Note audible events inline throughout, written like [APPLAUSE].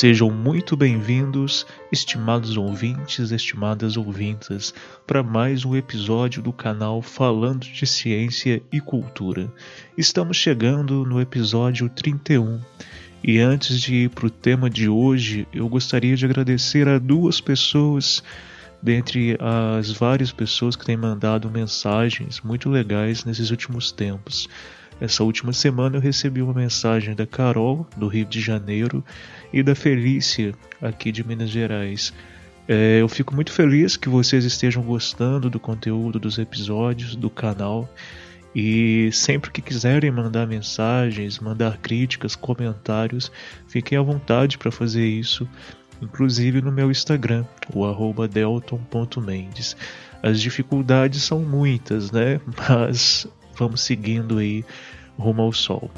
Sejam muito bem-vindos, estimados ouvintes, estimadas ouvintas, para mais um episódio do canal Falando de Ciência e Cultura. Estamos chegando no episódio 31 e antes de ir para o tema de hoje, eu gostaria de agradecer a duas pessoas dentre as várias pessoas que têm mandado mensagens muito legais nesses últimos tempos. Essa última semana eu recebi uma mensagem da Carol, do Rio de Janeiro, e da Felícia, aqui de Minas Gerais. É, eu fico muito feliz que vocês estejam gostando do conteúdo dos episódios do canal. E sempre que quiserem mandar mensagens, mandar críticas, comentários, fiquem à vontade para fazer isso, inclusive no meu Instagram, o delton.mendes. As dificuldades são muitas, né? [LAUGHS] Mas vamos seguindo aí rumo ao sol.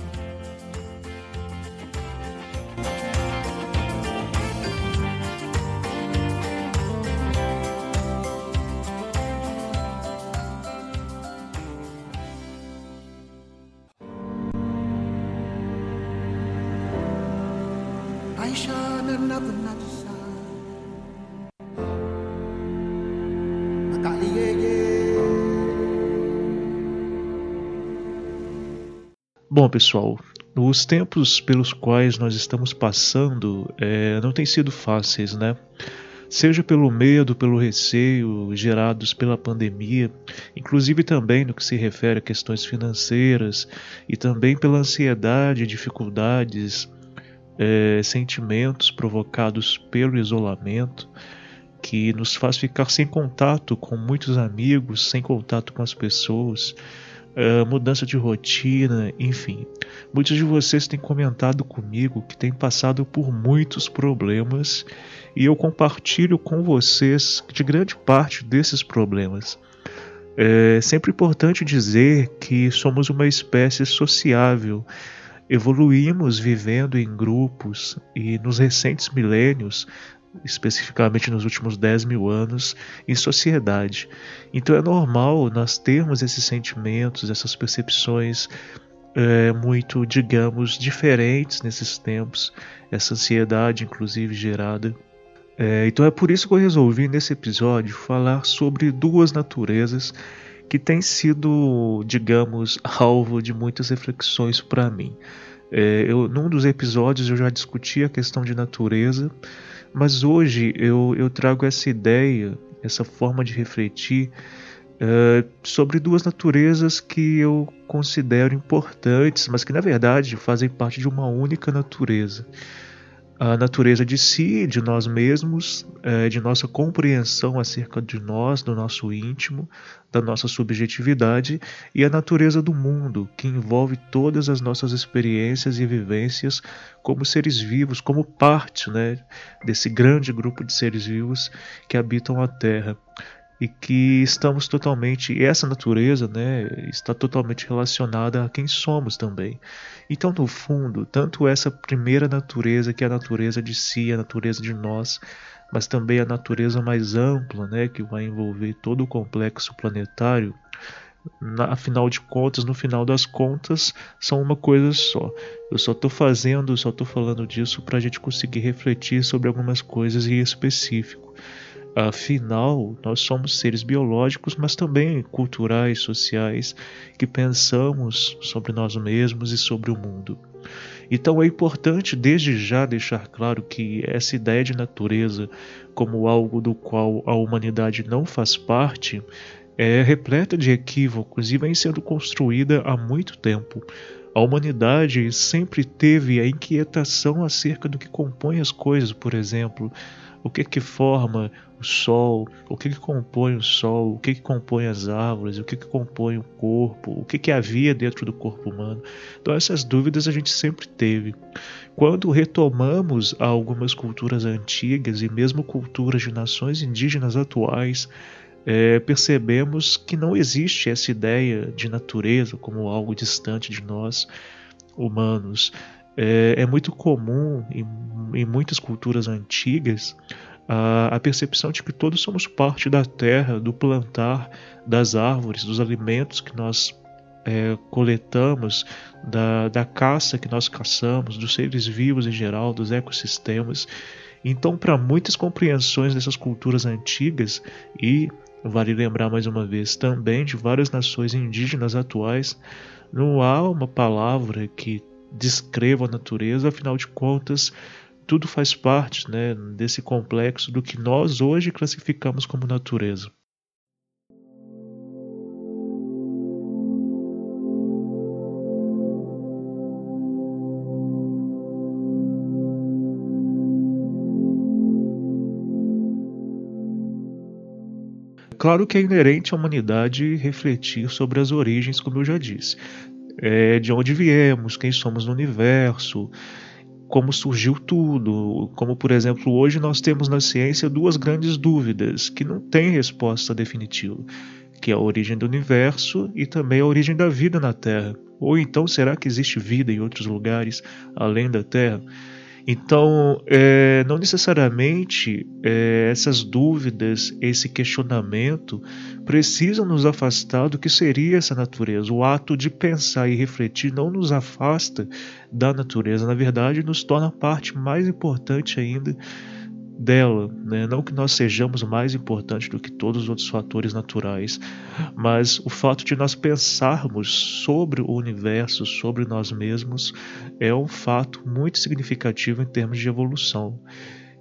Pessoal, os tempos pelos quais nós estamos passando é, não têm sido fáceis, né? Seja pelo medo, pelo receio gerados pela pandemia, inclusive também no que se refere a questões financeiras, e também pela ansiedade, dificuldades, é, sentimentos provocados pelo isolamento, que nos faz ficar sem contato com muitos amigos, sem contato com as pessoas uh, mudança de rotina, enfim. Muitos de vocês têm comentado comigo que têm passado por muitos problemas e eu compartilho com vocês de grande parte desses problemas. É sempre importante dizer que somos uma espécie sociável. Evoluímos vivendo em grupos e nos recentes milênios especificamente nos últimos 10 mil anos, em sociedade. Então é normal nós termos esses sentimentos, essas percepções é, muito, digamos, diferentes nesses tempos, essa ansiedade, inclusive, gerada. É, então é por isso que eu resolvi nesse episódio falar sobre duas naturezas que têm sido, digamos, alvo de muitas reflexões para mim. É, eu, num dos episódios eu já discuti a questão de natureza, mas hoje eu, eu trago essa ideia, essa forma de refletir uh, sobre duas naturezas que eu considero importantes, mas que na verdade fazem parte de uma única natureza a natureza de si, de nós mesmos, é, de nossa compreensão acerca de nós, do nosso íntimo, da nossa subjetividade e a natureza do mundo, que envolve todas as nossas experiências e vivências como seres vivos, como parte né, desse grande grupo de seres vivos que habitam a Terra e que estamos totalmente, essa natureza né, está totalmente relacionada a quem somos também. Então, no fundo, tanto essa primeira natureza, que é a natureza de si, a natureza de nós, mas também a natureza mais ampla, né, que vai envolver todo o complexo planetário, na, afinal de contas, no final das contas, são uma coisa só. Eu só estou fazendo, só estou falando disso para a gente conseguir refletir sobre algumas coisas em específico. Afinal, nós somos seres biológicos, mas também culturais, sociais, que pensamos sobre nós mesmos e sobre o mundo. Então é importante desde já deixar claro que essa ideia de natureza como algo do qual a humanidade não faz parte é repleta de equívocos e vem sendo construída há muito tempo. A humanidade sempre teve a inquietação acerca do que compõe as coisas, por exemplo, o que que forma o Sol, o que que compõe o Sol, o que que compõe as árvores, o que que compõe o corpo, o que que havia dentro do corpo humano. Então essas dúvidas a gente sempre teve. Quando retomamos algumas culturas antigas e mesmo culturas de nações indígenas atuais, é, percebemos que não existe essa ideia de natureza como algo distante de nós humanos. É, é muito comum em, em, muitas culturas antigas a, a, percepção de que todos somos parte da terra, do plantar, das árvores, dos alimentos que nós é, coletamos, da, da caça que nós caçamos, dos seres vivos em geral, dos ecossistemas. Então, para muitas compreensões dessas culturas antigas e Vale lembrar mais uma vez também de várias nações indígenas atuais, não há uma palavra que descreva a natureza, afinal de contas, tudo faz parte né, desse complexo do que nós hoje classificamos como natureza. Claro que é inerente à humanidade refletir sobre as origens, como eu já disse. É, de onde viemos, quem somos no universo, como surgiu tudo. Como, por exemplo, hoje nós temos na ciência duas grandes dúvidas que não têm resposta definitiva, que é a origem do universo e também a origem da vida na Terra. Ou então, será que existe vida em outros lugares além da Terra? Então, é, não necessariamente é, essas dúvidas, esse questionamento precisam nos afastar do que seria essa natureza. O ato de pensar e refletir não nos afasta da natureza, na verdade, nos torna parte mais importante ainda dela, né? não que nós sejamos mais importantes do que todos os outros fatores naturais, mas o fato de nós pensarmos sobre o universo, sobre nós mesmos, é um fato muito significativo em termos de evolução.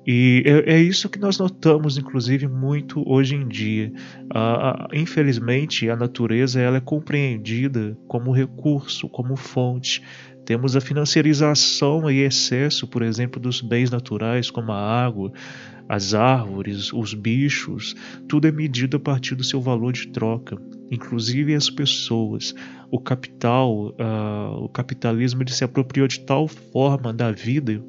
E é, é, isso que nós notamos, inclusive, muito hoje em dia. Ah, infelizmente, a natureza ela é compreendida como recurso, como fonte. Temos a financiarização e excesso, por exemplo, dos bens naturais, como a água, as árvores, os bichos, tudo é medido a partir do seu valor de troca, inclusive as pessoas. O capital, uh, o capitalismo ele se apropriou de tal forma da vida,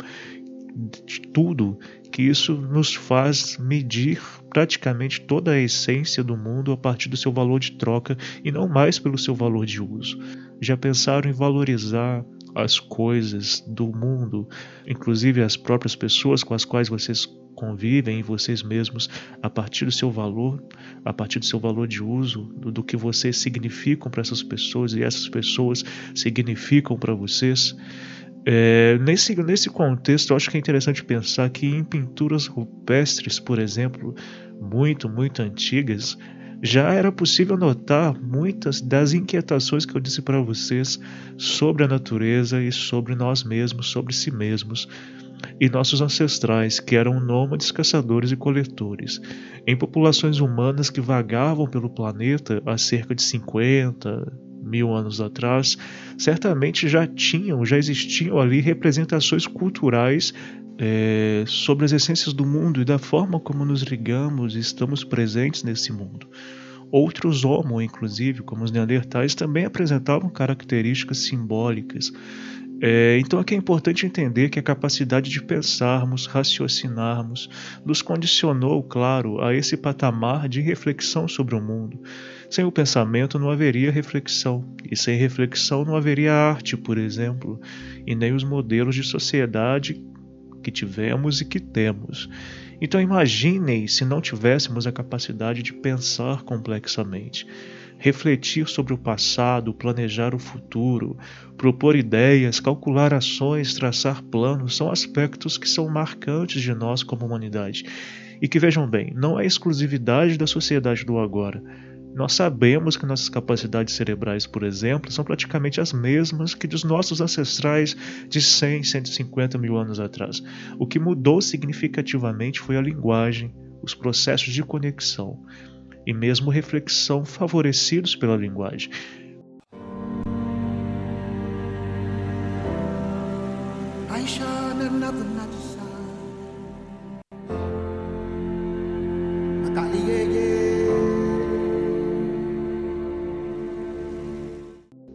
de tudo, que isso nos faz medir praticamente toda a essência do mundo a partir do seu valor de troca e não mais pelo seu valor de uso. Já pensaram em valorizar as coisas do mundo, inclusive as próprias pessoas com as quais vocês convivem em vocês mesmos a partir do seu valor, a partir do seu valor de uso, do, do que vocês significam para essas pessoas e essas pessoas significam para vocês. É, nesse, nesse contexto, eu acho que é interessante pensar que em pinturas rupestres, por exemplo, muito, muito antigas, já era possível notar muitas das inquietações que eu disse para vocês sobre a natureza e sobre nós mesmos, sobre si mesmos e nossos ancestrais, que eram nômades, caçadores e coletores, em populações humanas que vagavam pelo planeta há cerca de 50 mil anos atrás, certamente já tinham, já existiam ali representações culturais é, sobre as essências do mundo e da forma como nos ligamos e estamos presentes nesse mundo. Outros homo, inclusive, como os neandertais, também apresentavam características simbólicas. É, então aqui é importante entender que a capacidade de pensarmos, raciocinarmos, nos condicionou, claro, a esse patamar de reflexão sobre o mundo. Sem o pensamento não haveria reflexão, e sem reflexão não haveria arte, por exemplo, e nem os modelos de sociedade que tivemos e que temos. Então imaginem se não tivéssemos a capacidade de pensar complexamente, refletir sobre o passado, planejar o futuro, propor ideias, calcular ações, traçar planos, são aspectos que são marcantes de nós como humanidade. E que vejam bem, não é exclusividade da sociedade do agora nós sabemos que nossas capacidades cerebrais, por exemplo, são praticamente as mesmas que dos nossos ancestrais de 100, 150 mil anos atrás. O que mudou significativamente foi a linguagem, os processos de conexão e mesmo reflexão favorecidos pela linguagem.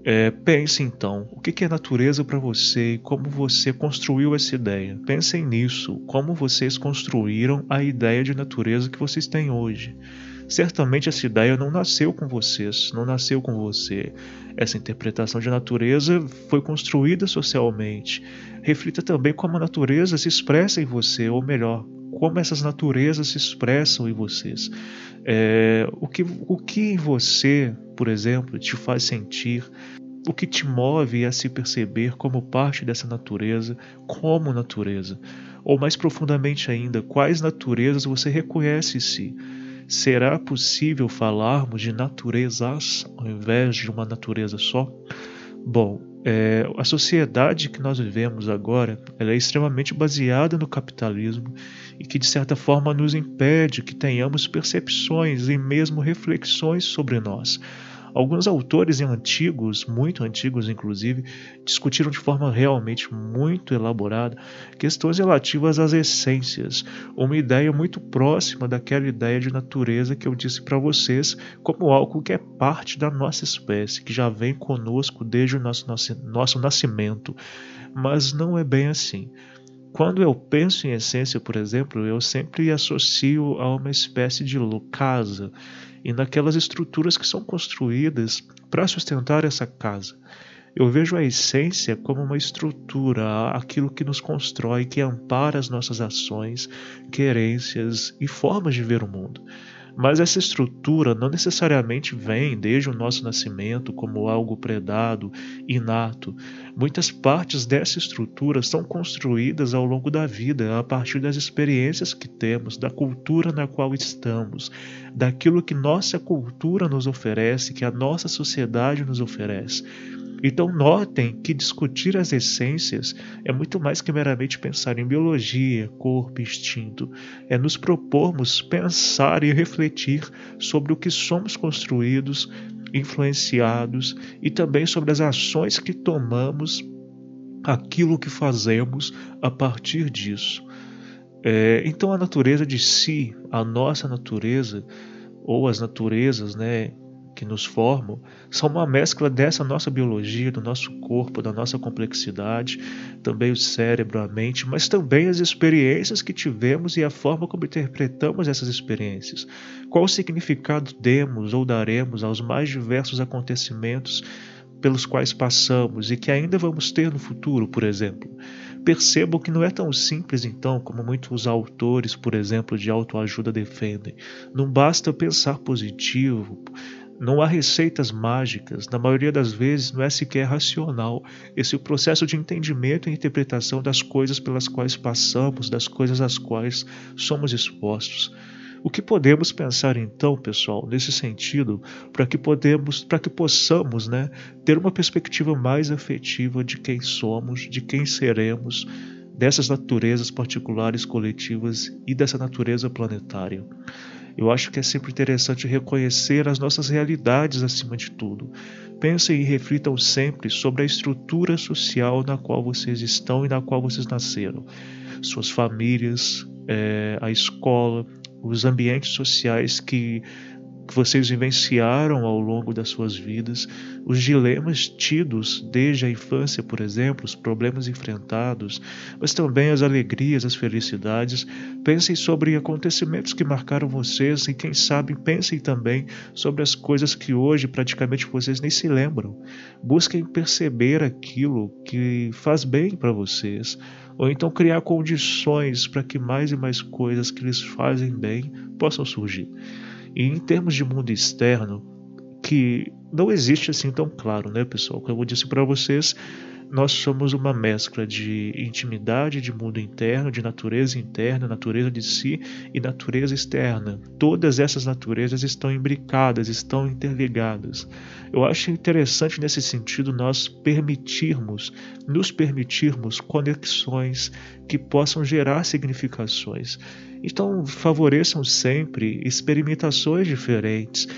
É, pense então, o que é natureza para você e como você construiu essa ideia. Pensem nisso, como vocês construíram a ideia de natureza que vocês têm hoje. Certamente essa ideia não nasceu com vocês, não nasceu com você. Essa interpretação de natureza foi construída socialmente. Reflita também como a natureza se expressa em você, ou melhor, como essas naturezas se expressam em vocês. É, o, que, o que em você, por exemplo, te faz sentir o que te move a se perceber como parte dessa natureza, como natureza? Ou mais profundamente ainda, quais naturezas você reconhece em si? Será possível falarmos de naturezas ao invés de uma natureza só? Bom, é, a sociedade que nós vivemos agora é extremamente baseada no capitalismo e que, de certa forma, nos impede que tenhamos percepções e mesmo reflexões sobre nós. Alguns autores antigos, muito antigos inclusive, discutiram de forma realmente muito elaborada questões relativas às essências, uma ideia muito próxima daquela ideia de natureza que eu disse para vocês, como algo que é parte da nossa espécie, que já vem conosco desde o nosso, nosso, nosso nascimento. Mas não é bem assim. Quando eu penso em essência, por exemplo, eu sempre associo a uma espécie de casa e naquelas estruturas que são construídas para sustentar essa casa. Eu vejo a essência como uma estrutura, aquilo que nos constrói, que ampara as nossas ações, querências e formas de ver o mundo. Mas essa estrutura não necessariamente vem desde o nosso nascimento como algo predado, inato. Muitas partes dessa estrutura são construídas ao longo da vida, a partir das experiências que temos, da cultura na qual estamos, daquilo que nossa cultura nos oferece, que a nossa sociedade nos oferece. Então, notem que discutir as essências é muito mais que meramente pensar em biologia, corpo, instinto. É nos propormos pensar e refletir sobre o que somos construídos, influenciados e também sobre as ações que tomamos, aquilo que fazemos a partir disso. É, então, a natureza de si, a nossa natureza, ou as naturezas, né, que nos formam são uma mescla dessa nossa biologia, do nosso corpo, da nossa complexidade, também o cérebro, a mente, mas também as experiências que tivemos e a forma como interpretamos essas experiências. Qual significado demos ou daremos aos mais diversos acontecimentos pelos quais passamos e que ainda vamos ter no futuro, por exemplo. Percebam que não é tão simples, então, como muitos autores, por exemplo, de autoajuda defendem. Não basta pensar positivo, não há receitas mágicas, na maioria das vezes não é sequer racional esse processo de entendimento e interpretação das coisas pelas quais passamos, das coisas às quais somos expostos. O que podemos pensar então, pessoal, nesse sentido, para que podemos, para que possamos, né, ter uma perspectiva mais afetiva de quem somos, de quem seremos, dessas naturezas particulares coletivas e dessa natureza planetária. Eu acho que é sempre interessante reconhecer as nossas realidades acima de tudo. Pensem e reflitam sempre sobre a estrutura social na qual vocês estão e na qual vocês nasceram. Suas famílias, é, a escola, os ambientes sociais que que vocês vivenciaram ao longo das suas vidas, os dilemas tidos desde a infância, por exemplo, os problemas enfrentados, mas também as alegrias, as felicidades. Pensem sobre acontecimentos que marcaram vocês e, quem sabe, pensem também sobre as coisas que hoje praticamente vocês nem se lembram. Busquem perceber aquilo que faz bem para vocês, ou então criar condições para que mais e mais coisas que lhes fazem bem possam surgir. E em termos de mundo externo, que não existe assim tão claro, né, pessoal? Como eu disse para vocês, nós somos uma mescla de intimidade, de mundo interno, de natureza interna, natureza de si e natureza externa. Todas essas naturezas estão imbricadas, estão interligadas. Eu acho interessante nesse sentido nós permitirmos, nos permitirmos conexões que possam gerar significações. Então, favoreçam sempre experimentações diferentes,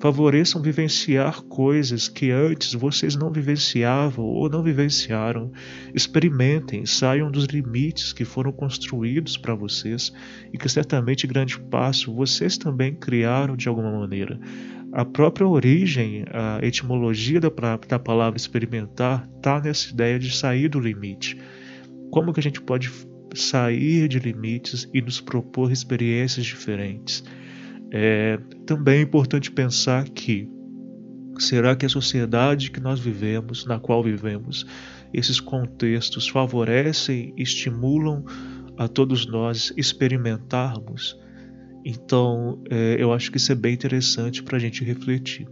favoreçam vivenciar coisas que antes vocês não vivenciavam ou não vivenciaram. Experimentem, saiam dos limites que foram construídos para vocês e que certamente grande passo vocês também criaram de alguma maneira. A própria origem, a etimologia da, da palavra experimentar está nessa ideia de sair do limite. Como que a gente pode sair de limites e nos propor experiências diferentes? É também é importante pensar que será que a sociedade que nós vivemos, na qual vivemos, esses contextos favorecem, estimulam a todos nós experimentarmos então, é, eu acho que isso é bem interessante para a gente refletir.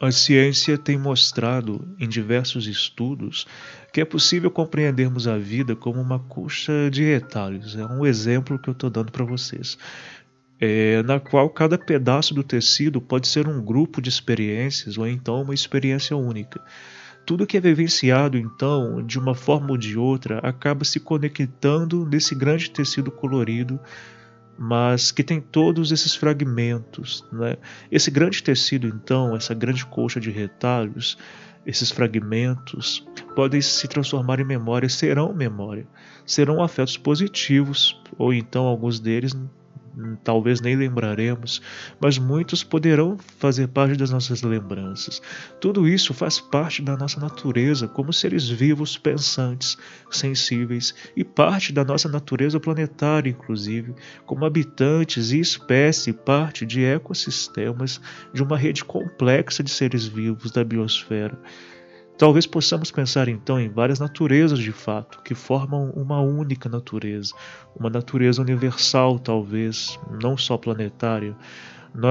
A ciência tem mostrado em diversos estudos que é possível compreendermos a vida como uma coxa de retalhos. É um exemplo que eu estou dando para vocês é, na qual cada pedaço do tecido pode ser um grupo de experiências ou então uma experiência única. Tudo que é vivenciado, então, de uma forma ou de outra, acaba se conectando nesse grande tecido colorido, mas que tem todos esses fragmentos. Né? Esse grande tecido, então, essa grande colcha de retalhos, esses fragmentos podem se transformar em memória, serão memória, serão afetos positivos, ou então alguns deles talvez nem lembraremos, mas muitos poderão fazer parte das nossas lembranças. Tudo isso faz parte da nossa natureza como seres vivos, pensantes, sensíveis e parte da nossa natureza planetária, inclusive, como habitantes e espécie, parte de ecossistemas de uma rede complexa de seres vivos da biosfera. Talvez possamos pensar então em várias naturezas de fato, que formam uma única natureza, uma natureza universal, talvez, não só planetária.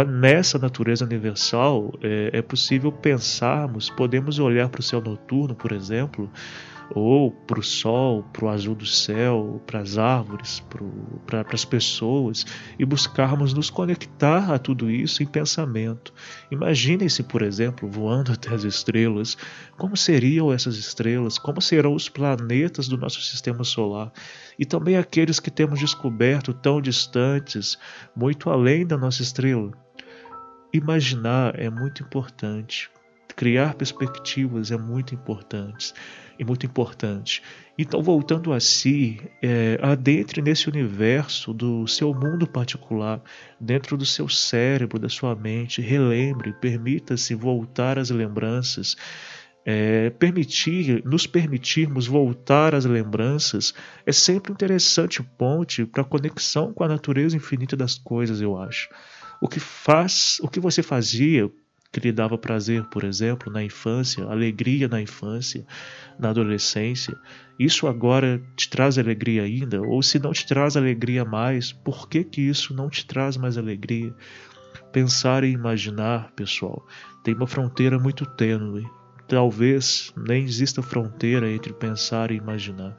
Nessa natureza universal é, é possível pensarmos, podemos olhar para o céu noturno, por exemplo, ou para o sol, para o azul do céu, para as árvores, para as pessoas e buscarmos nos conectar a tudo isso em pensamento. Imaginem-se, por exemplo, voando até as estrelas. Como seriam essas estrelas? Como serão os planetas do nosso sistema solar? E também aqueles que temos descoberto tão distantes, muito além da nossa estrela. Imaginar é muito importante. Criar perspectivas é muito importante e muito importante. Então, voltando a si, é, adentre nesse universo do seu mundo particular, dentro do seu cérebro, da sua mente, relembre, permita-se voltar às lembranças. É, permitir, nos permitirmos voltar às lembranças é sempre um interessante ponte para a conexão com a natureza infinita das coisas, eu acho. O que faz, o que você fazia que lhe dava prazer, por exemplo, na infância, alegria na infância, na adolescência, isso agora te traz alegria ainda? Ou se não te traz alegria mais, por que que isso não te traz mais alegria? Pensar e imaginar, pessoal, tem uma fronteira muito tênue. Talvez nem exista fronteira entre pensar e imaginar.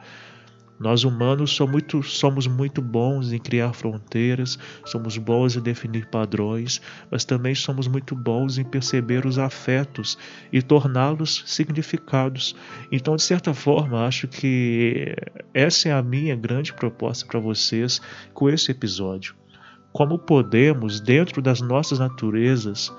Nós humanos somos muito, somos muito bons em criar fronteiras, somos bons em definir padrões, mas também somos muito bons em perceber os afetos e torná-los significados. Então, de certa forma, acho que essa é a minha grande proposta para vocês com esse episódio. Como podemos, dentro das nossas naturezas,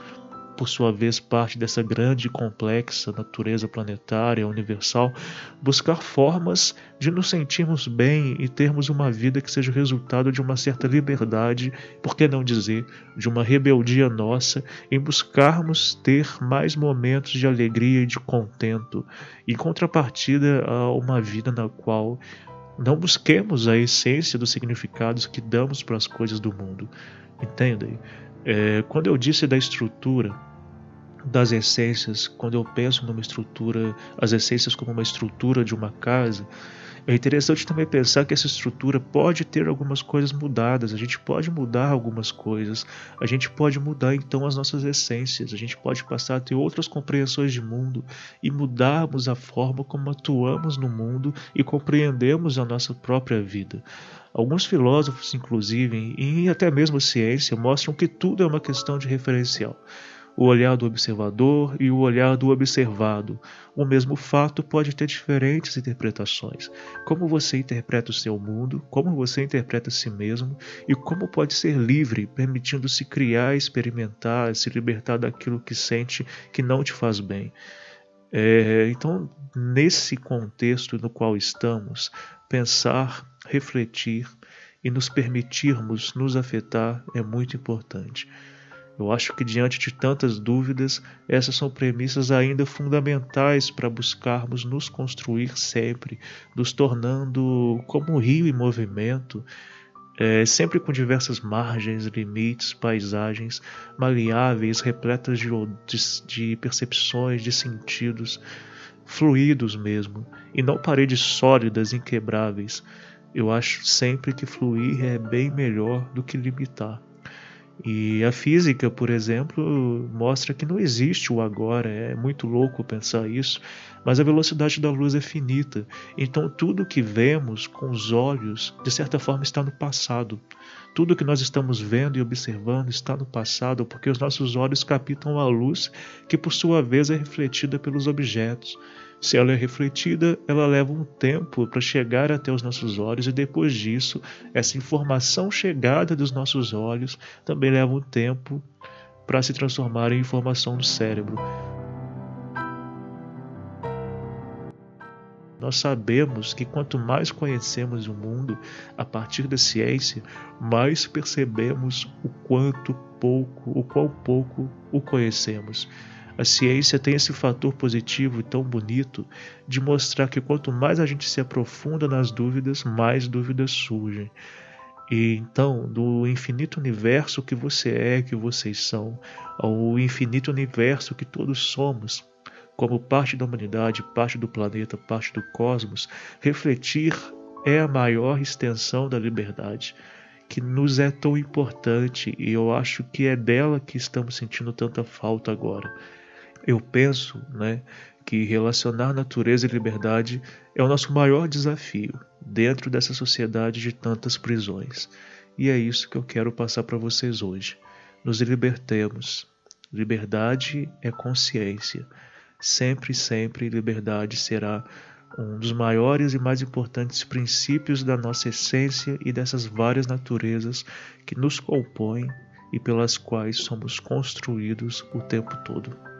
por sua vez parte dessa grande e complexa natureza planetária universal, buscar formas de nos sentirmos bem e termos uma vida que seja resultado de uma certa liberdade, por que não dizer, de uma rebeldia nossa, em buscarmos ter mais momentos de alegria e de contento, em contrapartida a uma vida na qual não busquemos a essência dos significados que damos para as coisas do mundo. Entendem? É, quando eu disse da estrutura, das essências, quando eu penso numa estrutura, as essências como uma estrutura de uma casa, é interessante também pensar que essa estrutura pode ter algumas coisas mudadas, a gente pode mudar algumas coisas, a gente pode mudar então as nossas essências, a gente pode passar a ter outras compreensões de mundo e mudarmos a forma como atuamos no mundo e compreendemos a nossa própria vida. Alguns filósofos, inclusive, e até mesmo a ciência, mostram que tudo é uma questão de referencial. O olhar do observador e o olhar do observado. O mesmo fato pode ter diferentes interpretações. Como você interpreta o seu mundo, como você interpreta si mesmo e como pode ser livre, permitindo-se criar, experimentar, se libertar daquilo que sente que não te faz bem. É, então, nesse contexto no qual estamos, pensar, refletir e nos permitirmos nos afetar é muito importante. Eu acho que, diante de tantas dúvidas, essas são premissas ainda fundamentais para buscarmos nos construir sempre, nos tornando como um rio em movimento, é, sempre com diversas margens, limites, paisagens maleáveis, repletas de, de, de percepções, de sentidos, fluidos mesmo, e não paredes sólidas, inquebráveis. Eu acho sempre que fluir é bem melhor do que limitar. E a física, por exemplo, mostra que não existe o agora, é muito louco pensar isso, mas a velocidade da luz é finita. Então tudo que vemos com os olhos, de certa forma, está no passado. Tudo que nós estamos vendo e observando está no passado, porque os nossos olhos captam a luz que, por sua vez, é refletida pelos objetos. Se ela é refletida, ela leva um tempo para chegar até os nossos olhos, e depois disso, essa informação chegada dos nossos olhos também leva um tempo para se transformar em informação no cérebro. Nós sabemos que quanto mais conhecemos o mundo a partir da ciência, mais percebemos o quanto pouco, o qual pouco o conhecemos. A ciência tem esse fator positivo e tão bonito de mostrar que quanto mais a gente se aprofunda nas dúvidas, mais dúvidas surgem. E então, do infinito universo que você é, que vocês são, ao infinito universo que todos somos, como parte da humanidade, parte do planeta, parte do cosmos, refletir é a maior extensão da liberdade que nos é tão importante e eu acho que é dela que estamos sentindo tanta falta agora. Eu penso né, que relacionar natureza e liberdade é o nosso maior desafio dentro dessa sociedade de tantas prisões. E é isso que eu quero passar para vocês hoje. Nos libertemos. Liberdade é consciência. Sempre, sempre, liberdade será um dos maiores e mais importantes princípios da nossa essência e dessas várias naturezas que nos compõem e pelas quais somos construídos o tempo todo.